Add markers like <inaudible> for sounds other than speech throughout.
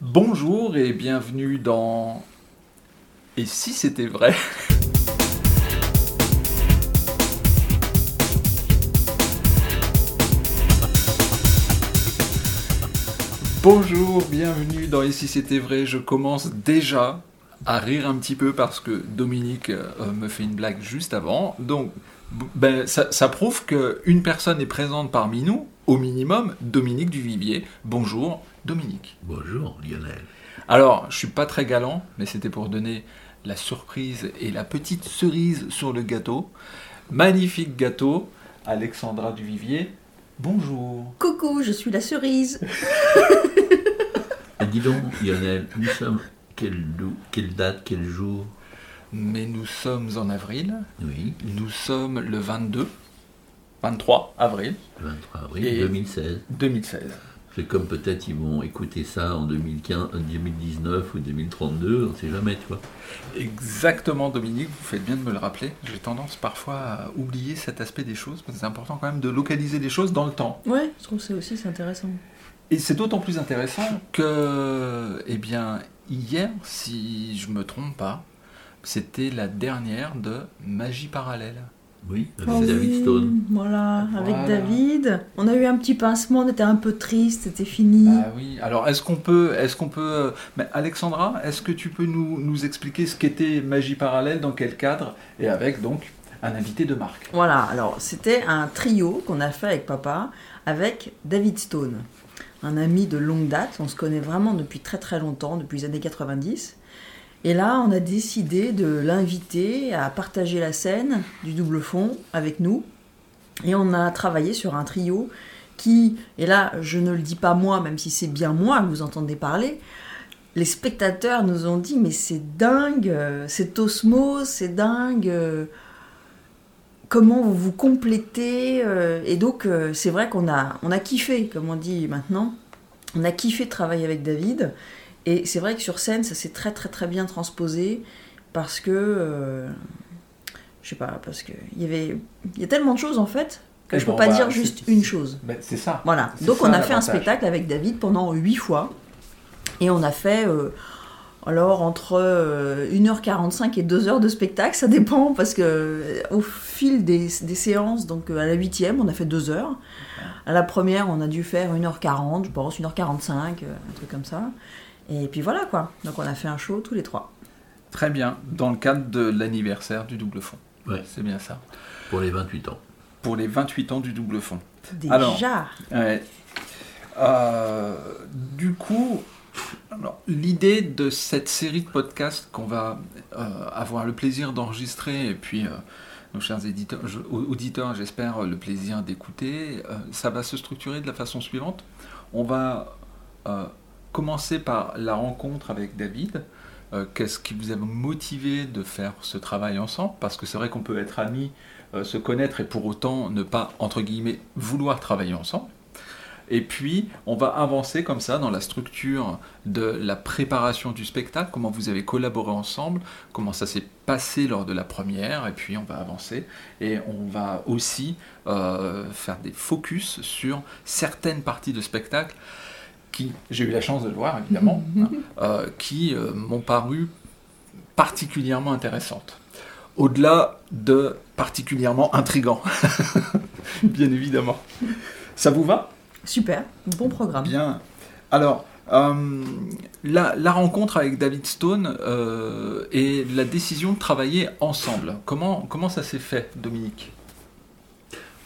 Bonjour et bienvenue dans Et si c'était vrai? Bonjour, bienvenue dans Et si c'était vrai. Je commence déjà à rire un petit peu parce que Dominique euh, me fait une blague juste avant. Donc, ben, ça, ça prouve qu'une personne est présente parmi nous, au minimum, Dominique Duvivier. Bonjour, Dominique. Bonjour Lionel. Alors, je suis pas très galant, mais c'était pour donner la surprise et la petite cerise sur le gâteau. Magnifique gâteau, Alexandra Duvivier. Bonjour. Coucou, je suis la cerise. <laughs> Et dis donc Lionel, nous sommes quelle, quelle date, quel jour? Mais nous sommes en avril. Oui, Nous sommes le 22, 23 avril 23 avril Et- 2016. 2016. C'est comme peut-être ils vont écouter ça en 2015, en 2019 ou 2032, on ne sait jamais, tu vois. Exactement, Dominique, vous faites bien de me le rappeler. J'ai tendance parfois à oublier cet aspect des choses, parce que c'est important quand même de localiser les choses dans le temps. Ouais, je trouve ça aussi c'est intéressant. Et c'est d'autant plus intéressant que, eh bien, hier, si je me trompe pas, c'était la dernière de Magie parallèle. Oui, avec Oh David oui, Stone. Voilà, avec Voilà. David. On a eu un petit pincement, on était un peu triste, c'était fini. Ah oui. Alors, est-ce qu'on peut, est-ce qu'on peut, euh, mais Alexandra, est-ce que tu peux nous, nous expliquer ce qu'était Magie parallèle, dans quel cadre, et avec donc un invité de marque? Voilà, alors c'était un trio qu'on a fait avec papa, avec David Stone, un ami de longue date. On se connaît vraiment depuis très très longtemps, depuis les années 90. Et là, on a décidé de l'inviter à partager la scène du double fond avec nous. Et on a travaillé sur un trio qui, et là, je ne le dis pas moi, même si c'est bien moi que vous entendez parler, les spectateurs nous ont dit mais c'est dingue, cette osmose, c'est dingue. comment vous vous complétez. euh, et donc, euh, c'est vrai qu'on a, on a kiffé, comme on dit maintenant. On a kiffé de travailler avec David. Et c'est vrai que sur scène, ça s'est très, très, très bien transposé. Parce que. euh, je sais pas, parce que il y avait. Il y a tellement de choses en fait que je ben, peux pas va- dire juste une chose. Ben, c'est ça. Voilà. Donc ça, on a fait un spectacle avec David pendant huit fois. Et on a fait euh, alors entre euh, 1h45 et 2h de spectacle, ça dépend parce que euh, au fil des, des séances, donc euh, à la huitième, on a fait 2 heures. À la première, on a dû faire 1h40, je pense, 1h45, euh, un truc comme ça. Et puis voilà quoi. Donc on a fait un show tous les trois. Très bien. Dans le cadre de l'anniversaire du double fond. Ouais. C'est bien ça. Pour les 28 ans. Pour les 28 ans du double fond. Déjà. Alors. Ouais. Euh, du coup, alors, l'idée de cette série de podcasts qu'on va euh, avoir le plaisir d'enregistrer et puis euh, nos chers éditeurs, je- au- auditeurs, j'espère, le plaisir d'écouter, euh, ça va se structurer de la façon suivante. On va euh, commencer par la rencontre avec David. Euh, Qu'est-ce qui vous a motivé de faire ce travail ensemble? Parce que c'est vrai qu'on peut être amis, euh, se connaître et pour autant ne pas, entre guillemets, vouloir travailler ensemble. Et puis, on va avancer comme ça dans la structure de la préparation du spectacle, comment vous avez collaboré ensemble, comment ça s'est passé lors de la première, et puis on va avancer. Et on va aussi euh, faire des focus sur certaines parties de spectacle qui, j'ai eu la chance de le voir évidemment, <laughs> hein, euh, qui euh, m'ont paru particulièrement intéressantes. Au-delà de particulièrement intrigants, <laughs> bien évidemment. Ça vous va? Super, bon programme. Bien. Alors, euh, la, la rencontre avec David Stone euh, et la décision de travailler ensemble, comment, comment ça s'est fait, Dominique?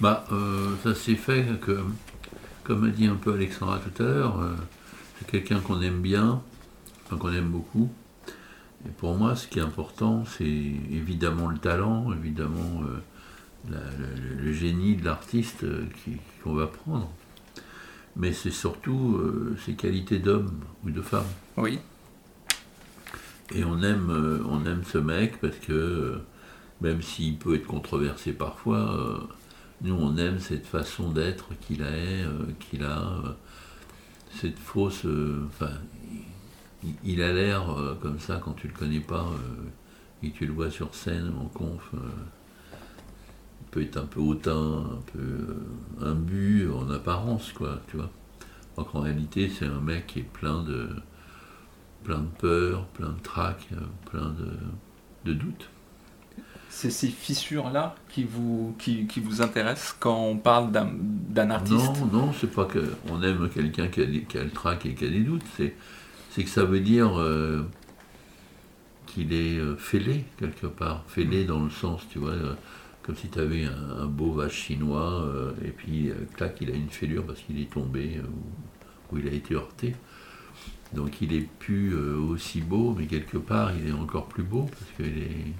Bah, euh, ça s'est fait que, comme a dit un peu Alexandra tout à l'heure, euh, c'est quelqu'un qu'on aime bien, enfin, qu'on aime beaucoup. Et pour moi, ce qui est important, c'est évidemment le talent, évidemment euh, la- le génie de l'artiste euh, qu'on va prendre. Mais c'est surtout ses qualités d'homme ou de femme. Oui. Et on aime, on aime ce mec parce que, même s'il peut être controversé parfois, nous on aime cette façon d'être qu'il a, euh, qu'il a euh, cette fausse. euh, Enfin, il, a l'air comme ça quand tu le connais pas et tu le vois sur scène en conf. il peut être un peu hautain, un peu imbu en apparence, quoi, tu vois. Alors qu'en réalité, c'est un mec qui est plein de, plein de peur, plein de trac, plein de, de doutes. C'est ces fissures-là qui vous, qui, qui vous intéressent quand on parle d'un d'un artiste? Non, non, c'est pas que on aime quelqu'un qui qui a le trac et qui a des doutes. C'est, que ça veut dire euh, qu'il est euh, fêlé quelque part. Fêlé dans le sens, tu vois, euh, comme si tu avais un, un beau vache chinois euh, et puis clac, il a une fêlure parce qu'il est tombé ou, ou il a été heurté. Donc il est plus aussi beau, mais quelque part il est encore plus beau parce qu'il est,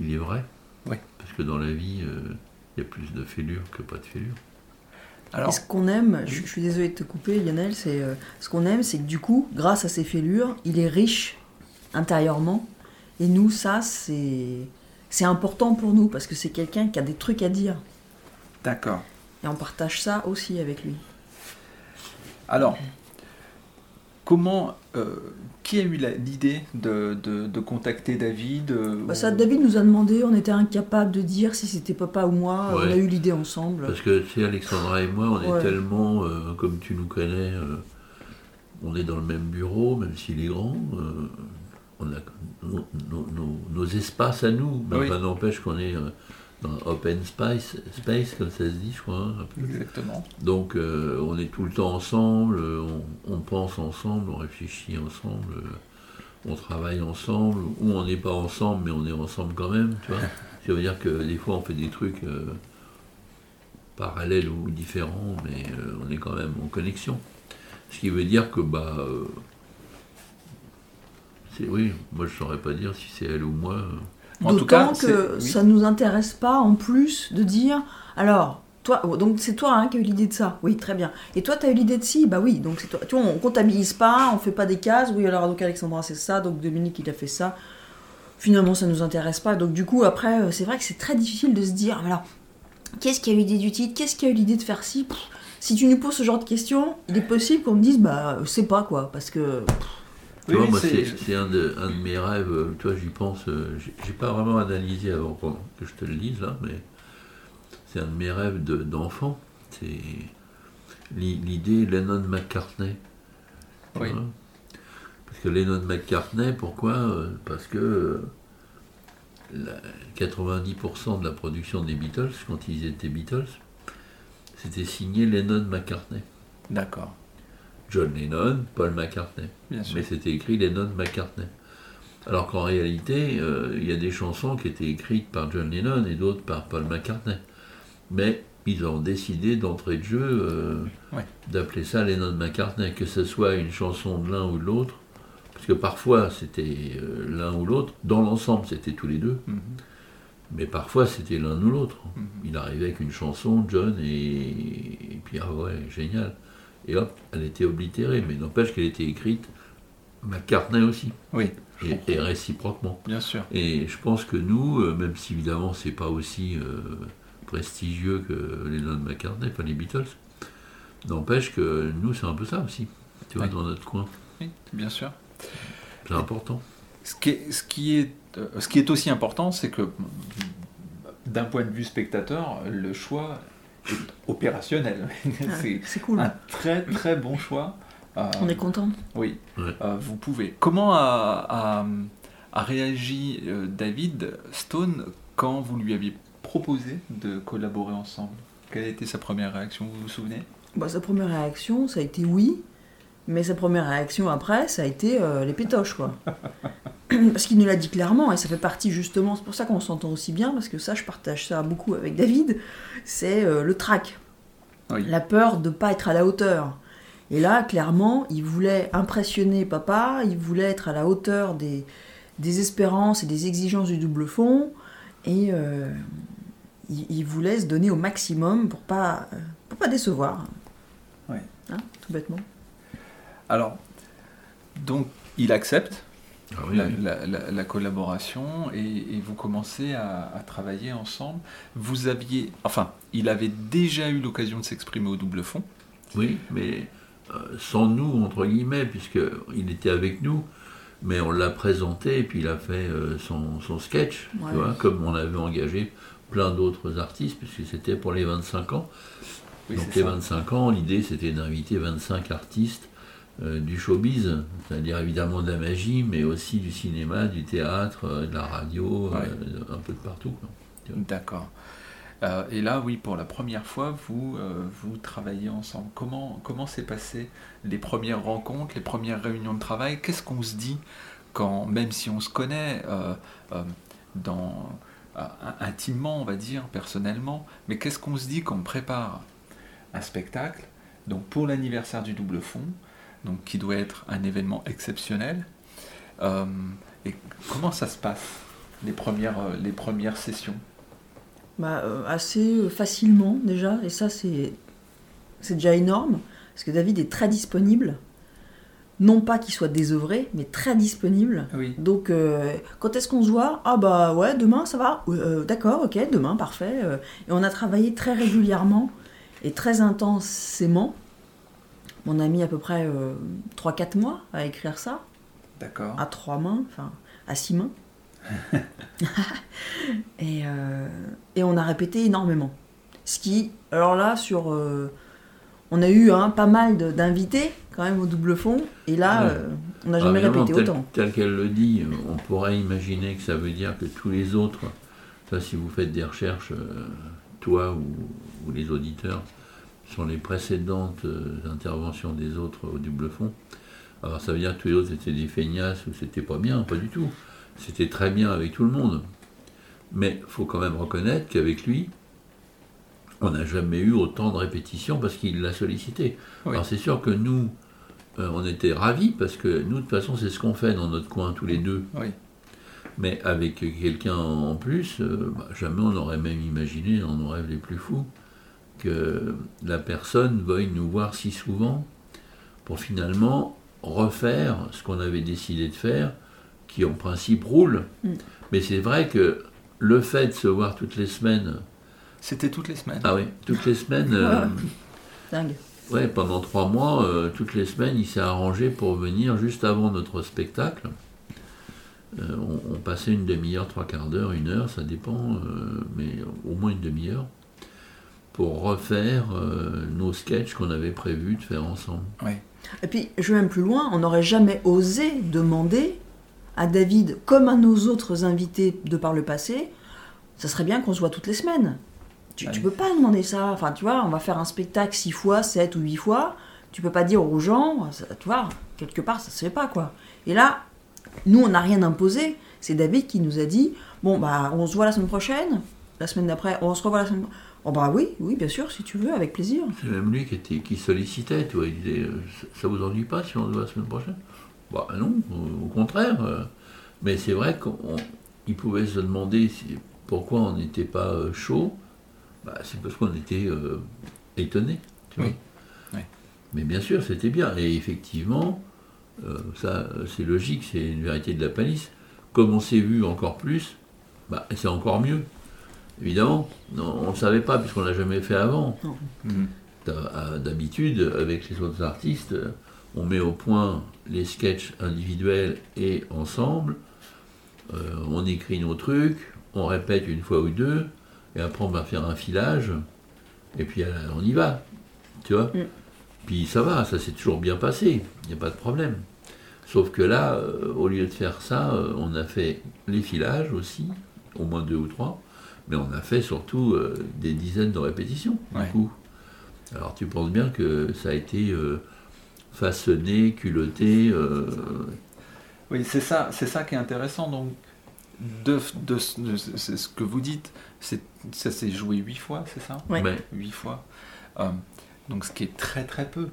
il est vrai. Oui. Parce que dans la vie, euh, il y a plus de fêlures que pas de fêlures. Alors, Et ce qu'on aime, je, je suis désolée de te couper Lionel, c'est euh, ce qu'on aime, c'est que du coup, grâce à ses fêlures, il est riche intérieurement. Et nous, ça, c'est c'est important pour nous parce que c'est quelqu'un qui a des trucs à dire. d'accord. Et on partage ça aussi avec lui. Alors, comment, qui a eu l'idée de, de- de contacter David euh, Bah, ça, David nous a demandé, on était incapable de dire si c'était papa ou moi. On a eu l'idée ensemble. Parce que c'est Alexandra et moi, on Ouais. est tellement, euh, comme tu nous connais, euh, on est dans le même bureau, même s'il est grand. euh, on a nos, nos- nos- nos espaces à nous, mais Oui. ça n'empêche qu'on est euh, open space, space, comme ça se dit, je crois. un peu. Exactement. Donc euh, on est tout le temps ensemble, on, on pense ensemble, on réfléchit ensemble, euh, on travaille ensemble, ou on n'est pas ensemble, mais on est ensemble quand même, tu vois. <laughs> Ça veut dire que des fois on fait des trucs euh, parallèles ou différents, mais euh, on est quand même en connexion. Ce qui veut dire que bah oui, moi je saurais pas dire si c'est elle ou moi. Euh. En tout cas, que oui. ça nous intéresse pas en plus de dire alors toi oh, donc c'est toi hein, qui as eu l'idée de ça. Oui très bien. Et toi tu as eu l'idée de ci? Bah oui donc c'est toi. Tu vois on comptabilise pas on fait pas des cases. Oui alors donc Alexandra c'est ça donc Dominique il a fait ça. Finalement ça nous intéresse pas. Donc du coup après euh, c'est vrai que c'est très difficile de se dire alors qu'est-ce qui a eu l'idée du titre? Qu'est-ce qui a eu l'idée de faire ci? Pff, si tu nous poses ce genre de questions il est possible qu'on me dise bah c'est pas quoi parce que Oui, vois, moi, c'est- un de, un de mes rêves, euh, toi, j'y pense, euh, j'ai pas vraiment analysé avant que je te le dise, là, mais c'est un de mes rêves de- d'enfant. c'est l'i- l'idée Lennon-McCartney. Oui. vois? Parce que Lennon-McCartney, pourquoi? Euh, Parce que euh, la- 90% de la production des Beatles, quand ils étaient Beatles, c'était signé Lennon-McCartney. D'accord, John Lennon, Paul McCartney. bien sûr. Mais c'était écrit Lennon McCartney. Alors qu'en réalité, euh, il y a des chansons qui étaient écrites par John Lennon et d'autres par Paul McCartney. Mais ils ont décidé d'entrée de jeu euh, Ouais. d'appeler ça Lennon McCartney, que ce soit une chanson de l'un ou de l'autre, parce que parfois c'était euh, l'un ou l'autre, dans l'ensemble c'était tous les deux, Mhm. mais parfois c'était l'un ou l'autre. Mhm. Il arrivait avec une chanson, John, et, et puis ah ouais, génial. Et hop, elle était oblitérée, mais n'empêche qu'elle était écrite McCartney aussi, Oui, et, réciproquement. bien sûr. Et je pense que nous, euh, même si évidemment c'est pas aussi euh, prestigieux que les Lennon McCartney, pas les Beatles, n'empêche que nous c'est un peu ça aussi, tu vois, Oui. dans notre coin. Oui, bien sûr. C'est important. Ce qui est, ce qui est, euh, ce qui est aussi important, c'est que d'un point de vue spectateur, le choix opérationnel. <laughs> c'est c'est cool un très très bon choix. Euh, on est content Oui, Ouais. euh, vous pouvez. Comment a, a- a réagi euh, David Stone quand vous lui aviez proposé de collaborer ensemble? Quelle a été sa première réaction? Vous vous souvenez? Bah, sa première réaction, ça a été oui, mais sa première réaction après, ça a été euh, les pétoches, quoi. <clears throat> parce qu'il nous l'a dit clairement, et ça fait partie justement, c'est pour ça qu'on s'entend aussi bien, parce que ça, je partage ça beaucoup avec David, c'est euh, le trac. Oui. La peur de pas être à la hauteur. Et là, clairement, il voulait impressionner papa, il voulait être à la hauteur des, des espérances et des exigences du double fond, et euh, il, il voulait se donner au maximum pour pas, pour pas décevoir. Ouais. Hein, tout bêtement. Alors, donc, il accepte Ah oui, la, oui. la- la- la collaboration et, et vous commencez à, à travailler ensemble. Vous aviez, enfin, il avait déjà eu l'occasion de s'exprimer au double fond. Oui, mais euh, sans nous, entre guillemets, puisqu'il était avec nous, mais on l'a présenté et puis il a fait euh, son, son sketch, Ouais. tu vois, comme on avait engagé plein d'autres artistes, puisque c'était pour les 25 ans. Oui, Donc les ça. 25 ans, l'idée c'était d'inviter 25 artistes du showbiz, c'est-à-dire évidemment de la magie, mais aussi du cinéma, du théâtre, euh, de la radio, Ouais. euh, un peu de partout. D'accord. Euh, et là, oui, pour la première fois, vous, euh, vous travaillez ensemble. Comment comment s'est passé les premières rencontres, les premières réunions de travail? Qu'est-ce qu'on se dit quand, même si on se connaît euh, euh, dans, euh, intimement, on va dire, personnellement, mais qu'est-ce qu'on se dit quand on prépare un spectacle? Donc pour l'anniversaire du double fond, donc qui doit être un événement exceptionnel. Euh, et comment ça se passe les premières, euh, les premières sessions? Bah, euh, assez facilement déjà, et ça c'est c'est déjà énorme, parce que David est très disponible. Non pas qu'il soit désœuvré, mais très disponible. Oui. Donc, euh, quand est-ce qu'on se voit? Ah bah ouais, demain ça va D'accord, ok, demain, parfait. Et on a travaillé très régulièrement et très intensément. On a mis à peu près 3-4 mois à écrire ça, D'accord. à trois mains, enfin à six mains. <laughs> <laughs> et, euh, et on a répété énormément. Ce qui, alors là, sur... euh, on a eu hein, pas mal d'invités quand même au double fond, et là, Ouais. euh, on n'a jamais Ah, évidemment, répété tel, autant. tel qu'elle le dit, euh, on pourrait imaginer que ça veut dire que tous les autres, ça si vous faites des recherches, euh, toi ou, ou les auditeurs, sur les précédentes euh, interventions des autres au double fond, alors ça veut dire que tous les autres étaient des feignasses ou c'était pas bien, pas du tout. C'était très bien avec tout le monde. Mais il faut quand même reconnaître qu'avec lui, on n'a jamais eu autant de répétitions parce qu'il l'a sollicité. Oui. Alors c'est sûr que nous, euh, on était ravis parce que nous, de toute façon, c'est ce qu'on fait dans notre coin tous les deux. Oui. Mais avec quelqu'un en plus, euh, bah, jamais on aurait même imaginé, dans nos rêves les plus fous, que la personne veuille nous voir si souvent pour finalement refaire ce qu'on avait décidé de faire, qui en principe roule. Mm. Mais c'est vrai que le fait de se voir toutes les semaines, C'était toutes les semaines. ah oui, toutes les semaines, <laughs> euh, Dingue. Ouais, pendant trois mois, euh, toutes les semaines, il s'est arrangé pour venir juste avant notre spectacle. Euh, on, on passait une demi-heure, trois quarts d'heure, une heure, ça dépend, euh, mais au moins une demi-heure, pour refaire euh, nos sketchs qu'on avait prévu de faire ensemble. Oui. Et puis, je vais même plus loin, on n'aurait jamais osé demander à David, comme à nos autres invités de par le passé, ça serait bien qu'on se voit toutes les semaines. Tu, Ah tu oui. peux pas demander ça. Enfin, tu vois, on va faire un spectacle six fois, sept ou huit fois. Tu peux pas dire aux gens, ça- tu vois, quelque part, ça se fait pas, quoi. Et là, nous, on n'a rien imposé. C'est David qui nous a dit, bon, bah, on se voit la semaine prochaine. La semaine d'après, on se revoit la semaine Oh, bah oui, oui, bien sûr, si tu veux, avec plaisir. C'est même lui qui, était, qui sollicitait, tu vois, il disait, euh, ça- vous ennuie pas si on se voit la semaine prochaine? Bah non, au, contraire. euh, mais c'est vrai qu'il pouvait se demander si- pourquoi on n'était pas euh, chaud. Bah, c'est parce qu'on était euh, étonnés. tu vois. Oui, oui. Mais bien sûr, c'était bien. Et effectivement, euh, ça, c'est logique, c'est une vérité de la palisse. Comme on s'est vu encore plus, bah, c'est encore mieux. Évidemment, Non, on ne savait pas puisqu'on l'a jamais fait avant. D'habitude, avec les autres artistes, on met au point les sketchs individuels et ensemble. Euh, on écrit nos trucs, on répète une fois ou deux, et après on va faire un filage, et puis euh, on y va. Tu vois? Mm. Puis ça va, ça s'est toujours bien passé, il n'y a pas de problème. Sauf que là, euh, au lieu de faire ça, euh, on a fait les filages aussi, au moins deux ou trois, mais on a fait surtout euh, des dizaines de répétitions, Ouais. du coup. Alors tu penses bien que ça a été euh, façonné, culotté. euh, Oui, c'est ça, c'est ça qui est intéressant. Donc, de, de, de- c'est ce que vous dites, c'est, ça s'est joué huit fois, c'est ça? Mais Huit fois. Euh, donc, ce qui est très très peu.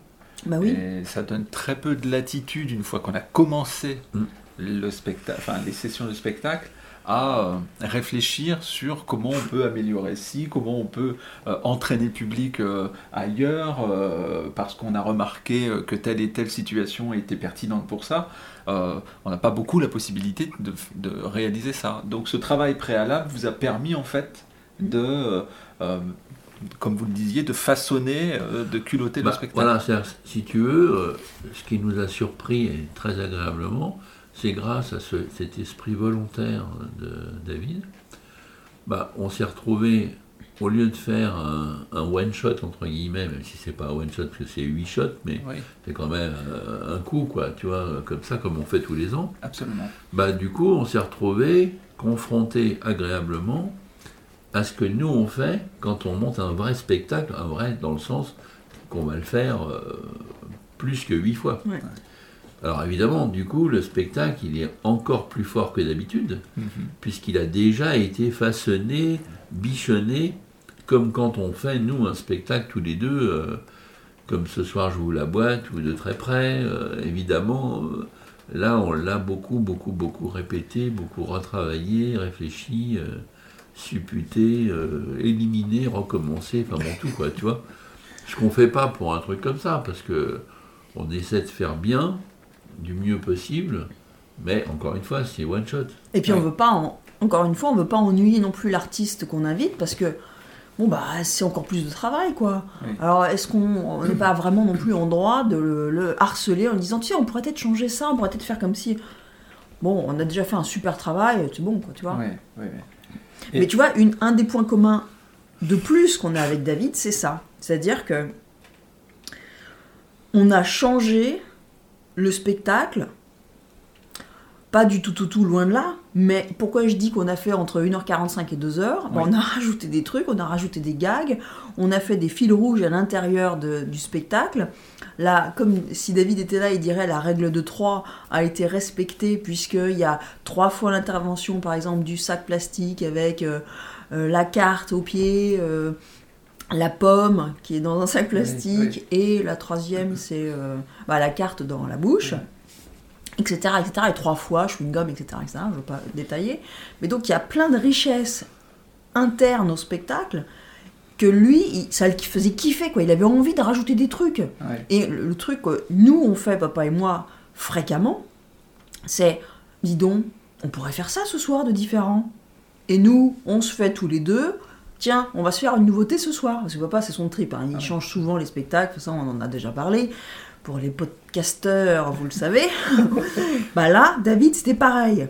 Bah oui. Et ça donne très peu de latitude une fois qu'on a commencé Mm. le spectacle, enfin les sessions de spectacle, à euh, réfléchir sur comment on peut améliorer ci, comment on peut euh, entraîner le public euh, ailleurs, euh, parce qu'on a remarqué que telle et telle situation était pertinente pour ça. On n'a pas beaucoup la possibilité de, de réaliser ça. Donc ce travail préalable vous a permis en fait de, comme vous le disiez, de façonner, de culotter Bah, le spectacle. Voilà, si tu veux, ce qui nous a surpris et très agréablement, c'est grâce à ce- cet esprit volontaire de David, bah, on s'est retrouvé au lieu de faire un, un one-shot, entre guillemets, même si c'est pas un one-shot, parce que c'est 8 shots, mais Oui, c'est quand même euh, un coup, quoi, tu vois, comme ça, comme on fait tous les ans. absolument. Bah, du coup, on s'est retrouvé confronté agréablement à ce que nous on fait quand on monte un vrai spectacle, un vrai dans le sens qu'on va le faire euh, plus que huit fois. Ouais. Alors évidemment, du coup, le spectacle, il est encore plus fort que d'habitude, Mhm. puisqu'il a déjà été façonné, bichonné, comme quand on fait, nous, un spectacle tous les deux, euh, comme ce soir je vous la boîte, ou de très près, euh, évidemment, euh, là, on l'a beaucoup, beaucoup, beaucoup répété, beaucoup retravaillé, réfléchi, supputé, éliminé, recommencé, enfin bon, tout, quoi, tu vois. Ce qu'on fait pas pour un truc comme ça, parce que on essaie de faire bien, du mieux possible, mais encore une fois, c'est one shot. Et puis on veut pas, en- encore une fois, on veut pas ennuyer non plus l'artiste qu'on invite parce que bon bah c'est encore plus de travail quoi. Oui. Alors est-ce qu'on on n'est pas vraiment non plus en droit de le, le harceler en disant tiens on pourrait peut-être changer ça, on pourrait peut-être faire comme si bon on a déjà fait un super travail, c'est bon quoi tu vois. Ouais, ouais, ouais. Et- Mais tu vois une, un des points communs de plus qu'on a avec David c'est ça, c'est-à-dire que on a changé le spectacle pas du tout, tout, tout, loin de là. Mais pourquoi je dis qu'on a fait entre 1h45 et 2h Ben. On a <laughs> rajouté des trucs, on a rajouté des gags, on a fait des fils rouges à l'intérieur du spectacle. Là, comme si David était là, il dirait la règle de 3 a été respectée, puisqu'il y a trois fois l'intervention, par exemple, du sac plastique avec euh, euh, la carte au pied. euh, la pomme qui est dans un sac plastique et la troisième c'est euh, bah, la carte dans la bouche etc., etc. Et trois fois, chewing-gum, etc., etc. Je ne veux pas détailler. Mais donc, il y a plein de richesses internes au spectacle que lui, il- ça le faisait kiffer, quoi. Il avait envie de rajouter des trucs. Et le, le truc que nous, on fait, papa et moi, fréquemment, c'est, dis donc, on pourrait faire ça ce soir de différent. Et nous, on se fait tous les deux, tiens, on va se faire une nouveauté ce soir. Parce que papa, c'est son trip, hein. il Ah ouais. change souvent les spectacles, ça on en a déjà parlé. Pour les podcasteurs, vous le savez. <laughs> bah là, David, c'était pareil.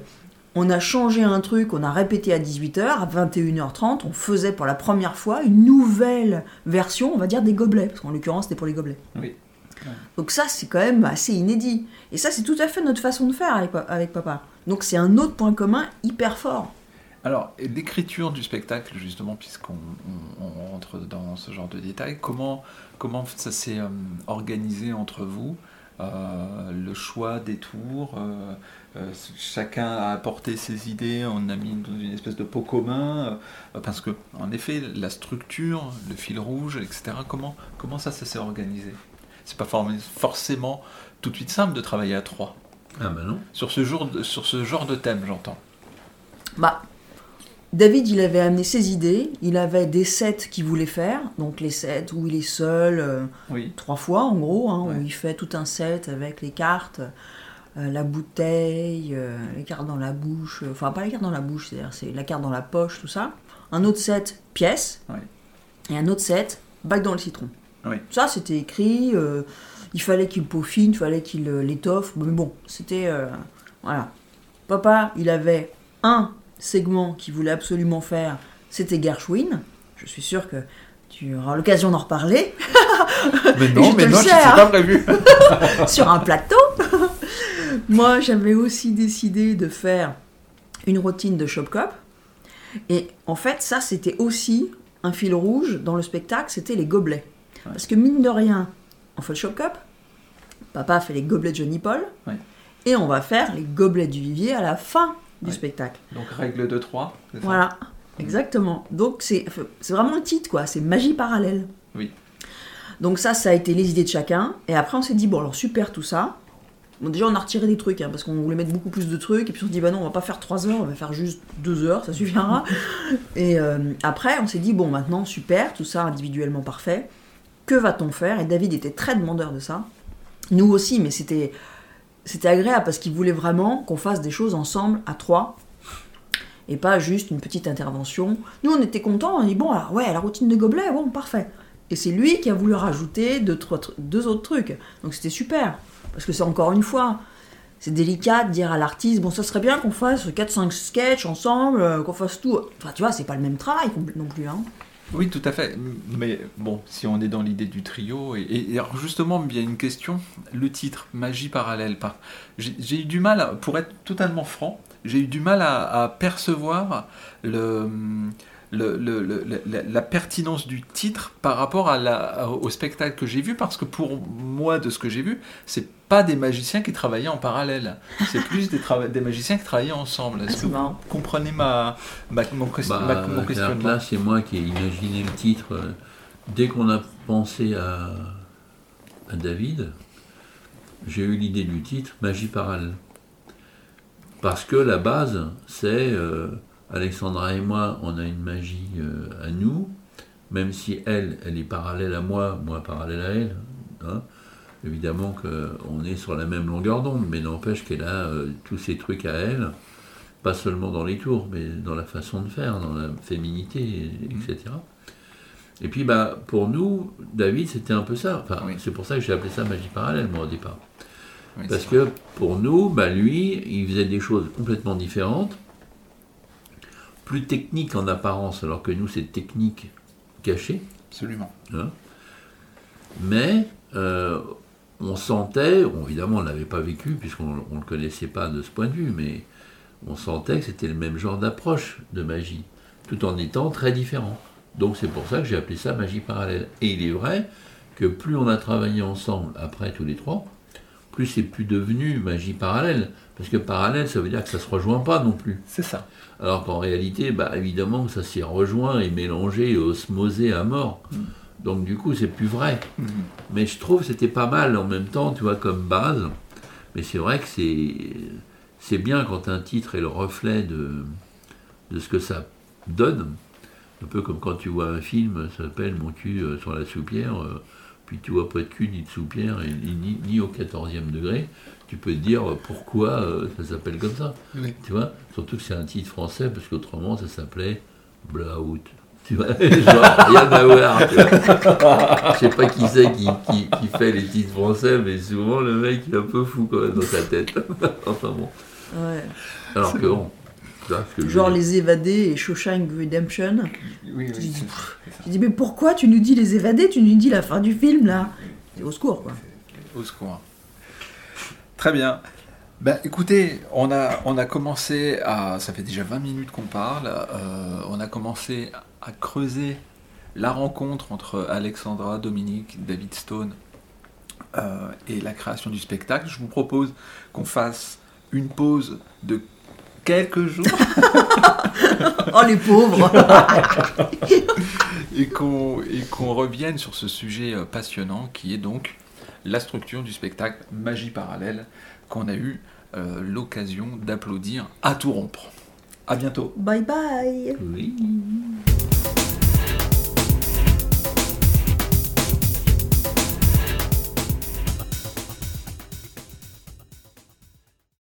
On a changé un truc, on a répété à 18h, à 21h30, on faisait pour la première fois une nouvelle version, on va dire des gobelets, parce qu'en l'occurrence c'était pour les gobelets. Oui. Donc ça, c'est quand même assez inédit. Et ça, c'est tout à fait notre façon de faire avec, avec papa. Donc c'est un autre point commun hyper fort. Alors, l'écriture du spectacle, justement, puisqu'on on- on rentre dans ce genre de détails, comment, comment ça s'est euh, organisé entre vous Euh, Le choix des tours euh, euh, Chacun a apporté ses idées, on a mis dans une espèce de pot commun euh, Parce que, en effet, la structure, le fil rouge, etc., comment, comment ça, ça s'est organisé? C'est pas for- forcément tout de suite simple de travailler à trois. Ah bah non. Sur ce, jour de- sur ce genre de thème, j'entends. Bah, David, il avait amené ses idées, il avait des sets qu'il voulait faire, donc les sets où il est seul, euh, Oui. trois fois en gros, hein, Ouais. où il fait tout un set avec les cartes, euh, la bouteille, euh, les cartes dans la bouche, enfin pas les cartes dans la bouche, c'est-à-dire c'est la carte dans la poche, tout ça. Un autre set pièce, Ouais. et un autre set bac dans le citron. Ça c'était écrit, il fallait qu'il peaufine, il fallait qu'il l'étoffe, mais bon, c'était... voilà. Papa, il avait un segment qu'il voulait absolument faire, c'était Gershwin. Je suis sûre que tu auras l'occasion d'en reparler. Mais je non, mais non, hein. pas prévu. <laughs> sur un plateau. <laughs> Moi, j'avais aussi décidé de faire une routine de Shop Cop. Et en fait, ça, c'était aussi un fil rouge dans le spectacle, c'était les gobelets. Ouais. Parce que mine de rien, on fait le Shop Cop, papa fait les gobelets de Johnny Paul, Ouais. et on va faire les gobelets du Vivier à la fin du Ouais. spectacle. Donc règle de 3. Voilà, exactement. Donc c'est c'est vraiment le titre, quoi. C'est magie parallèle. Oui. Donc ça, ça a été les idées de chacun. Et après, on s'est dit, bon, alors super tout ça. Bon, déjà, on a retiré des trucs, hein, parce qu'on voulait mettre beaucoup plus de trucs. Et puis on s'est dit, bah non, on va pas faire 3 heures, on va faire juste 2 heures, ça suffira. <laughs> et euh, après, on s'est dit, bon, maintenant, super, tout ça individuellement parfait. Que va-t-on faire? Et David était très demandeur de ça. Nous aussi, mais c'était c'était agréable parce qu'il voulait vraiment qu'on fasse des choses ensemble à trois et pas juste une petite intervention. Nous, on était contents, on dit bon, ouais, la routine de gobelet, bon, parfait. Et c'est lui qui a voulu rajouter deux, deux autres trucs. Donc c'était super. Parce que c'est encore une fois, c'est délicat de dire à l'artiste, bon, ça serait bien qu'on fasse 4-5 sketchs ensemble, euh, qu'on fasse tout. Enfin, tu vois, c'est pas le même travail non plus. Hein. Oui, tout à fait. Mais bon, si on est dans l'idée du trio, et, alors justement, il y a une question, le titre, Magie parallèle. Par... J'ai eu du mal, pour être totalement franc, j'ai eu du mal à percevoir le la pertinence du titre par rapport à la, au spectacle que j'ai vu, parce que pour moi, de ce que j'ai vu, c'est pas des magiciens qui travaillaient en parallèle, c'est plus des, des, magiciens qui travaillaient ensemble. Est-ce que vous comprenez ma, mon, bah, mon, questionnement Là, c'est moi qui ai imaginé le titre. Dès qu'on a pensé à, à David, j'ai eu l'idée du titre Magie parallèle. Parce que la base, c'est. Euh, Alexandra et moi, on a une magie euh, à nous, même si elle, elle est parallèle à moi, moi parallèle à elle. Hein. Évidemment qu'on est sur la même longueur d'onde, mais n'empêche qu'elle a euh, tous ces trucs à elle, pas seulement dans les tours, mais dans la façon de faire, dans la féminité, etc. Et puis, bah, pour nous, David, c'était un peu ça. Enfin, C'est pour ça que j'ai appelé ça magie parallèle, moi, au départ. Parce que pour nous, bah, lui, il faisait des choses complètement différentes plus technique en apparence, alors que nous, c'est technique cachée. Absolument. Hein. Mais euh, on sentait, évidemment, on ne l'avait pas vécu, puisqu'on ne le connaissait pas de ce point de vue, mais on sentait que c'était le même genre d'approche de magie, tout en étant très différent. Donc c'est pour ça que j'ai appelé ça magie parallèle. Et il est vrai que plus on a travaillé ensemble, après tous les trois, plus c'est plus devenu magie parallèle. Parce que parallèle, ça veut dire que ça ne se rejoint pas non plus. C'est ça. Alors qu'en réalité, bah, évidemment, ça s'est rejoint et mélangé et osmosé à mort. Mm. Donc du coup, c'est plus vrai. Mm. Mais je trouve que c'était pas mal en même temps, tu vois, comme base. Mais c'est vrai que c'est, c'est bien quand un titre est le reflet de, de ce que ça donne. Un peu comme quand tu vois un film, ça s'appelle Mon cul euh, sur la soupière, euh, puis tu vois pas de cul ni de soupière, et, ni, ni au 14e degré tu peux te dire pourquoi euh, ça s'appelle comme ça. Tu vois? Surtout que c'est un titre français, parce qu'autrement, ça s'appelait Blowout. Tu vois? <laughs> Rien à voir. Je sais pas qui c'est qui, qui, fait les titres français, mais souvent le mec il est un peu fou quand même dans sa tête. <laughs> enfin bon. Ouais. Alors que bon. Genre les évadés et Shawshank Redemption. Oui, oui. Je dis, mais pourquoi tu nous dis les évadés Tu nous dis la fin du film là? Au secours quoi. Au secours. Très bien. Ben, écoutez, on a, on a commencé à. Ça fait déjà 20 minutes qu'on parle. Euh, on a commencé à creuser la rencontre entre Alexandra, Dominique, David Stone euh, et la création du spectacle. Je vous propose qu'on fasse une pause de quelques jours. <laughs> oh les pauvres <laughs> Et qu'on revienne sur ce sujet euh, passionnant qui est donc la structure du spectacle Magie parallèle qu'on a eu euh, l'occasion d'applaudir à tout rompre. À bientôt. Bye bye. Oui.